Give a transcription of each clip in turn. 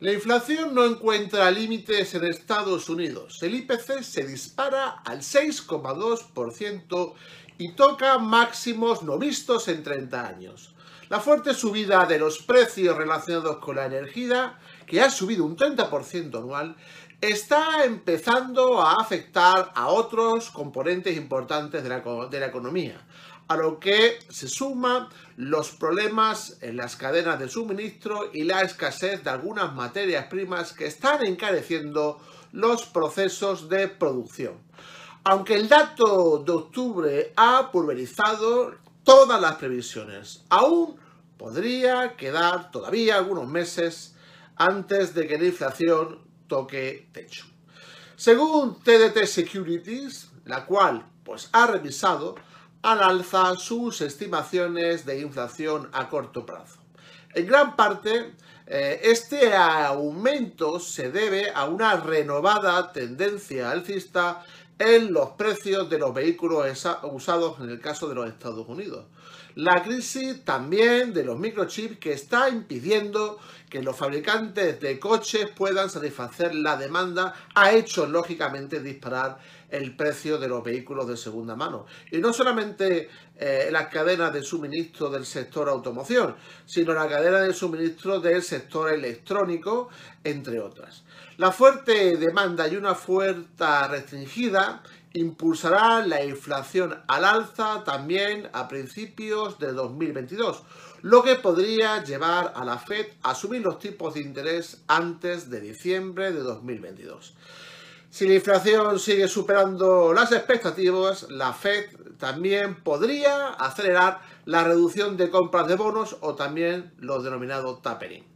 La inflación no encuentra límites en Estados Unidos. El IPC se dispara al 6,2% y toca máximos no vistos en 30 años. La fuerte subida de los precios relacionados con la energía, que ha subido un 30% anual, está empezando a afectar a otros componentes importantes de la, de la economía, a lo que se suman los problemas en las cadenas de suministro y la escasez de algunas materias primas que están encareciendo los procesos de producción. Aunque el dato de octubre ha pulverizado todas las previsiones, aún podría quedar todavía algunos meses antes de que la inflación toque techo. Según TDT Securities, la cual pues ha revisado al alza sus estimaciones de inflación a corto plazo. En gran parte, eh, este aumento se debe a una renovada tendencia alcista en los precios de los vehículos usados en el caso de los Estados Unidos. La crisis también de los microchips que está impidiendo que los fabricantes de coches puedan satisfacer la demanda ha hecho lógicamente disparar el precio de los vehículos de segunda mano. Y no solamente eh, las cadenas de suministro del sector automoción, sino la cadena de suministro del sector electrónico, entre otras. La fuerte demanda y una fuerza restringida impulsará la inflación al alza también a principios de 2022, lo que podría llevar a la Fed a subir los tipos de interés antes de diciembre de 2022. Si la inflación sigue superando las expectativas, la Fed también podría acelerar la reducción de compras de bonos o también los denominados tapering.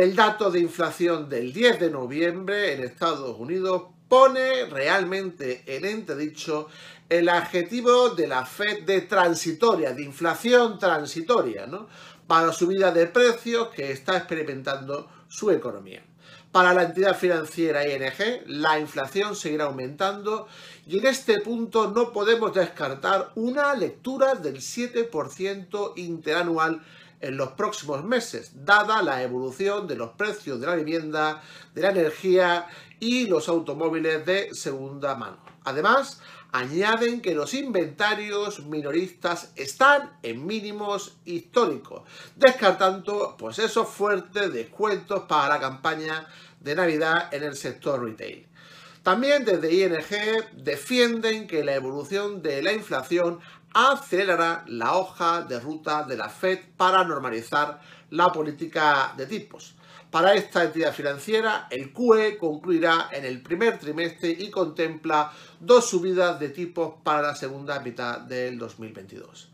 El dato de inflación del 10 de noviembre en Estados Unidos pone realmente en entredicho el adjetivo de la Fed de transitoria, de inflación transitoria, ¿no? para la subida de precios que está experimentando su economía. Para la entidad financiera ING, la inflación seguirá aumentando y en este punto no podemos descartar una lectura del 7% interanual en los próximos meses, dada la evolución de los precios de la vivienda, de la energía y los automóviles de segunda mano. Además, añaden que los inventarios minoristas están en mínimos históricos, descartando pues esos fuertes descuentos para la campaña de Navidad en el sector retail. También desde ING defienden que la evolución de la inflación acelerará la hoja de ruta de la Fed para normalizar la política de tipos. Para esta entidad financiera, el QE concluirá en el primer trimestre y contempla dos subidas de tipos para la segunda mitad del 2022.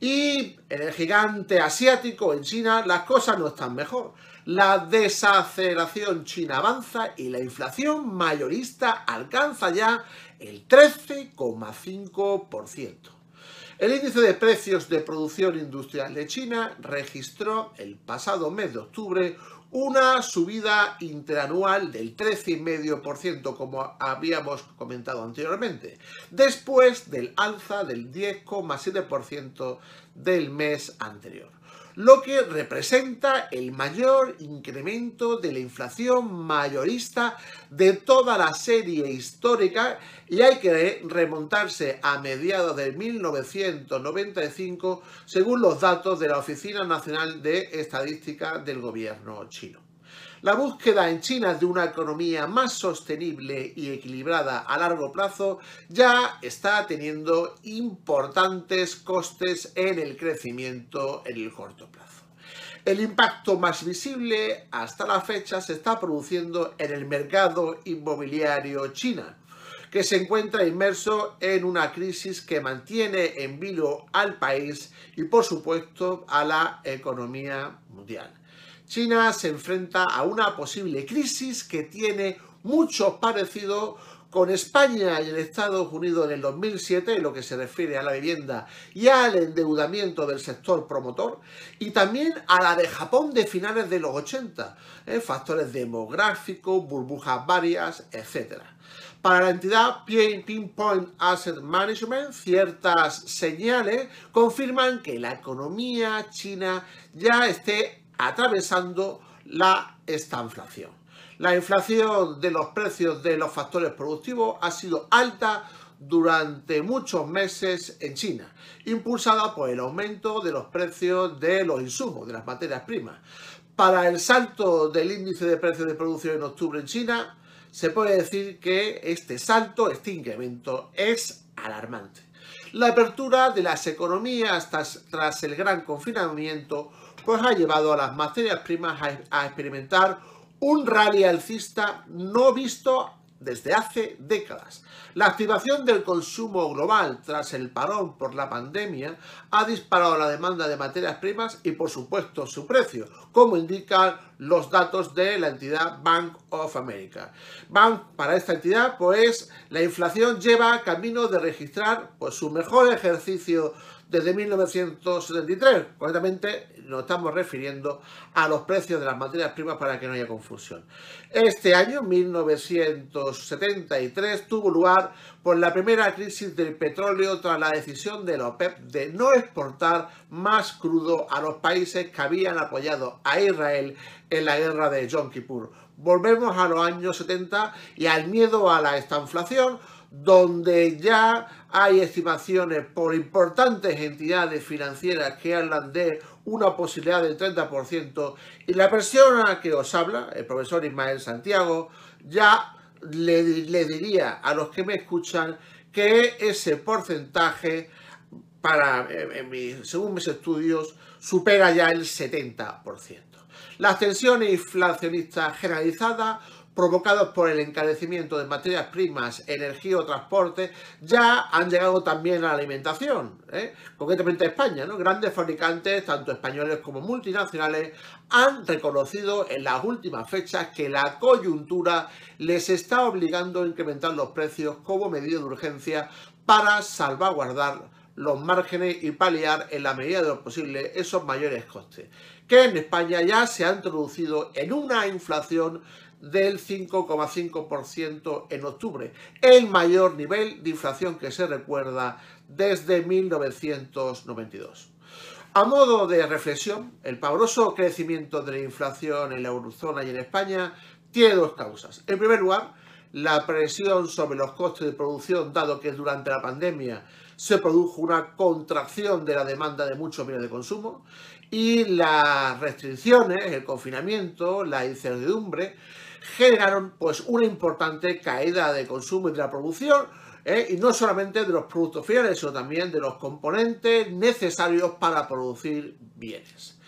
Y en el gigante asiático, en China, las cosas no están mejor. La desaceleración china avanza y la inflación mayorista alcanza ya el 13,5%. El índice de precios de producción industrial de China registró el pasado mes de octubre una subida interanual del 13,5% como habíamos comentado anteriormente, después del alza del 10,7% del mes anterior lo que representa el mayor incremento de la inflación mayorista de toda la serie histórica y hay que remontarse a mediados de 1995 según los datos de la Oficina Nacional de Estadística del gobierno chino. La búsqueda en China de una economía más sostenible y equilibrada a largo plazo ya está teniendo importantes costes en el crecimiento en el corto plazo. El impacto más visible hasta la fecha se está produciendo en el mercado inmobiliario china, que se encuentra inmerso en una crisis que mantiene en vilo al país y por supuesto a la economía mundial. China se enfrenta a una posible crisis que tiene mucho parecido con España y el Estados Unidos en el 2007 en lo que se refiere a la vivienda y al endeudamiento del sector promotor y también a la de Japón de finales de los 80, ¿eh? factores demográficos, burbujas varias, etc. Para la entidad Pinpoint Asset Management, ciertas señales confirman que la economía china ya esté atravesando la estanflación. La inflación de los precios de los factores productivos ha sido alta durante muchos meses en China, impulsada por el aumento de los precios de los insumos, de las materias primas. Para el salto del índice de precios de producción en octubre en China, se puede decir que este salto, este incremento, es alarmante. La apertura de las economías tras, el gran confinamiento pues ha llevado a las materias primas a experimentar un rally alcista no visto desde hace décadas. La activación del consumo global tras el parón por la pandemia ha disparado la demanda de materias primas y por supuesto su precio, como indican los datos de la entidad Bank of America. Bank, para esta entidad, pues la inflación lleva camino de registrar pues, su mejor ejercicio desde 1973. Concretamente nos estamos refiriendo a los precios de las materias primas para que no haya confusión. Este año, 1973, tuvo lugar por la primera crisis del petróleo tras la decisión de la OPEP de no exportar más crudo a los países que habían apoyado a Israel en la guerra de Yom Kippur. Volvemos a los años 70 y al miedo a la estanflación donde ya hay estimaciones por importantes entidades financieras que hablan de una posibilidad del 30%, y la persona que os habla, el profesor Ismael Santiago, ya le, diría a los que me escuchan que ese porcentaje, para, según mis estudios, supera ya el 70%. Las tensiones inflacionistas generalizadas provocados por el encarecimiento de materias primas, energía o transporte, ya han llegado también a la alimentación, ¿eh? concretamente a España. ¿no? Grandes fabricantes, tanto españoles como multinacionales, han reconocido en las últimas fechas que la coyuntura les está obligando a incrementar los precios como medida de urgencia para salvaguardar los márgenes y paliar en la medida de lo posible esos mayores costes, que en España ya se han introducido en una inflación del 5,5% en octubre, el mayor nivel de inflación que se recuerda desde 1992. A modo de reflexión, el pavoroso crecimiento de la inflación en la eurozona y en España tiene dos causas. En primer lugar, la presión sobre los costes de producción, dado que durante la pandemia se produjo una contracción de la demanda de muchos bienes de consumo, y las restricciones, el confinamiento, la incertidumbre, generaron pues una importante caída de consumo y de la producción, ¿eh? y no solamente de los productos finales, sino también de los componentes necesarios para producir bienes.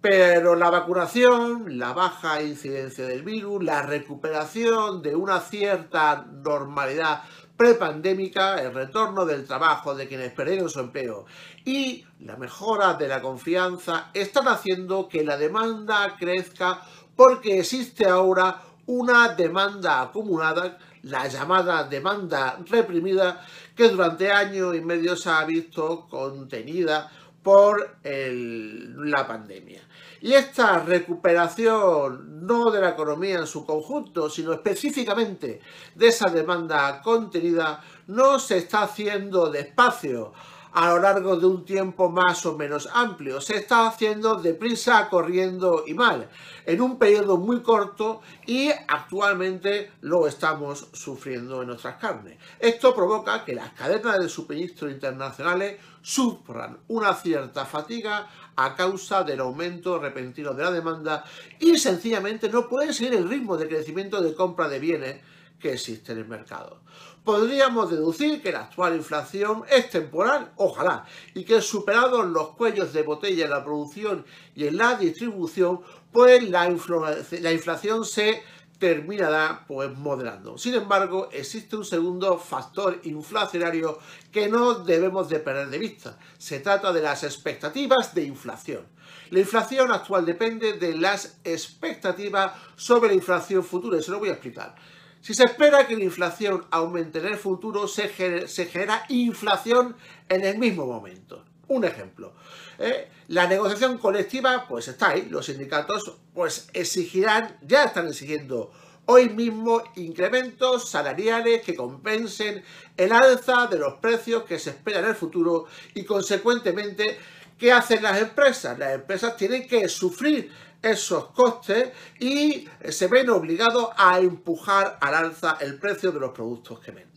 Pero la vacunación, la baja incidencia del virus, la recuperación de una cierta normalidad prepandémica, el retorno del trabajo de quienes perdieron su empleo y la mejora de la confianza están haciendo que la demanda crezca porque existe ahora una demanda acumulada, la llamada demanda reprimida, que durante año y medio se ha visto contenida por la pandemia. Y esta recuperación no de la economía en su conjunto, sino específicamente de esa demanda contenida, no se está haciendo despacio a lo largo de un tiempo más o menos amplio. Se está haciendo deprisa, corriendo y mal, en un periodo muy corto y actualmente lo estamos sufriendo en nuestras carnes. Esto provoca que las cadenas de suministro internacionales sufran una cierta fatiga a causa del aumento repentino de la demanda y sencillamente no pueden seguir el ritmo de crecimiento de compra de bienes que existe en el mercado podríamos deducir que la actual inflación es temporal, ojalá, y que superados los cuellos de botella en la producción y en la distribución, pues la, inflación se terminará pues moderando. Sin embargo, existe un segundo factor inflacionario que no debemos de perder de vista. Se trata de las expectativas de inflación. La inflación actual depende de las expectativas sobre la inflación futura y se lo voy a explicar. Si se espera que la inflación aumente en el futuro, se, genera inflación en el mismo momento. Un ejemplo, ¿eh? la negociación colectiva pues está ahí, los sindicatos pues exigirán, ya están exigiendo hoy mismo incrementos salariales que compensen el alza de los precios que se espera en el futuro y consecuentemente, ¿qué hacen las empresas? Las empresas tienen que sufrir esos costes y se ven obligados a empujar al alza el precio de los productos que venden.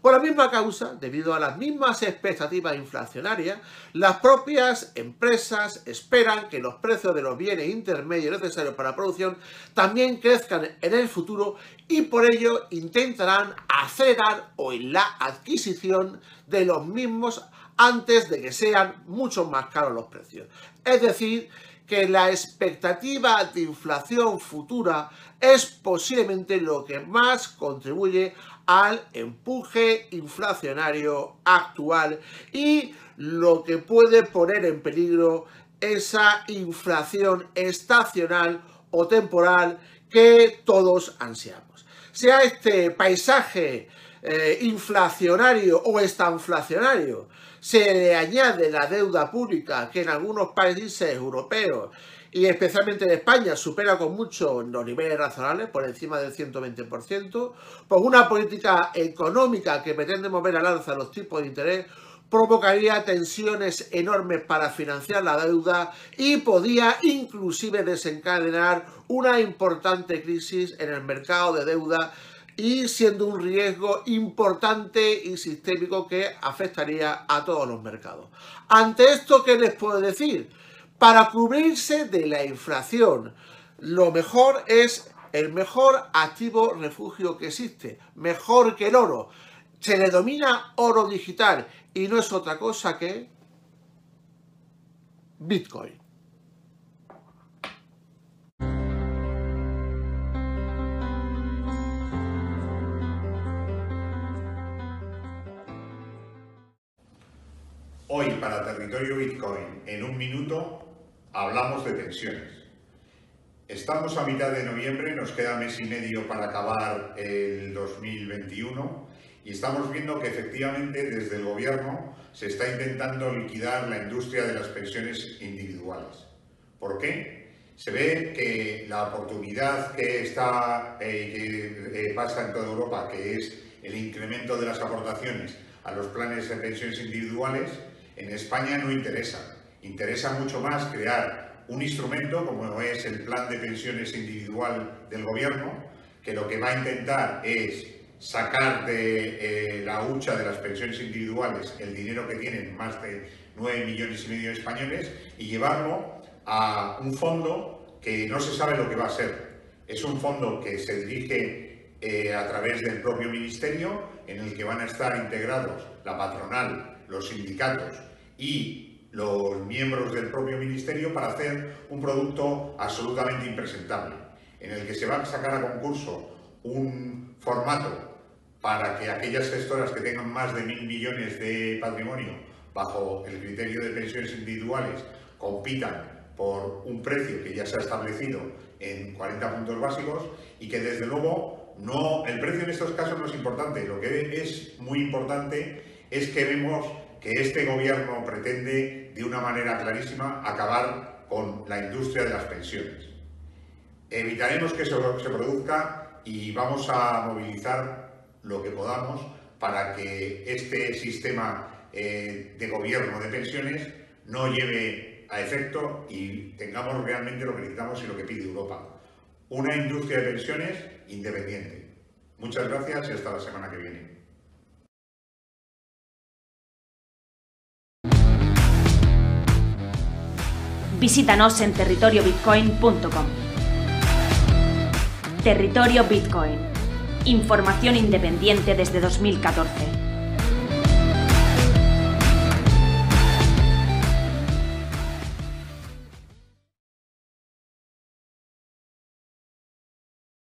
Por la misma causa, debido a las mismas expectativas inflacionarias, las propias empresas esperan que los precios de los bienes intermedios necesarios para la producción también crezcan en el futuro y por ello intentarán acelerar hoy la adquisición de los mismos antes de que sean mucho más caros los precios. Es decir, que la expectativa de inflación futura es posiblemente lo que más contribuye al empuje inflacionario actual y lo que puede poner en peligro esa inflación estacional o temporal que todos ansiamos. Sea este paisaje eh, inflacionario o estanflacionario, se le añade la deuda pública que en algunos países europeos y especialmente en España supera con mucho los niveles razonables, por encima del 120%, pues una política económica que pretende mover al alza los tipos de interés provocaría tensiones enormes para financiar la deuda y podía inclusive desencadenar una importante crisis en el mercado de deuda y siendo un riesgo importante y sistémico que afectaría a todos los mercados. Ante esto, ¿qué les puedo decir? Para cubrirse de la inflación, lo mejor es el mejor activo refugio que existe, mejor que el oro. Se le domina oro digital y no es otra cosa que Bitcoin. Hoy para Territorio Bitcoin, en un minuto, hablamos de pensiones. Estamos a mitad de noviembre, nos queda mes y medio para acabar el 2021 y estamos viendo que efectivamente desde el gobierno se está intentando liquidar la industria de las pensiones individuales. ¿Por qué? Se ve que la oportunidad que, está, eh, que eh, pasa en toda Europa, que es el incremento de las aportaciones a los planes de pensiones individuales, en España no interesa. Interesa mucho más crear un instrumento como es el plan de pensiones individual del gobierno, que lo que va a intentar es sacar de eh, la hucha de las pensiones individuales el dinero que tienen más de 9 millones y medio de españoles y llevarlo a un fondo que no se sabe lo que va a ser. Es un fondo que se dirige eh, a través del propio ministerio, en el que van a estar integrados la patronal, los sindicatos y los miembros del propio ministerio para hacer un producto absolutamente impresentable, en el que se va a sacar a concurso un formato para que aquellas gestoras que tengan más de mil millones de patrimonio bajo el criterio de pensiones individuales compitan por un precio que ya se ha establecido en 40 puntos básicos y que desde luego no el precio en estos casos no es importante, lo que es muy importante es que vemos que este gobierno pretende de una manera clarísima acabar con la industria de las pensiones. Evitaremos que eso se produzca y vamos a movilizar lo que podamos para que este sistema eh, de gobierno de pensiones no lleve a efecto y tengamos realmente lo que necesitamos y lo que pide Europa. Una industria de pensiones independiente. Muchas gracias y hasta la semana que viene. Visítanos en territoriobitcoin.com. Territorio Bitcoin. Información independiente desde 2014.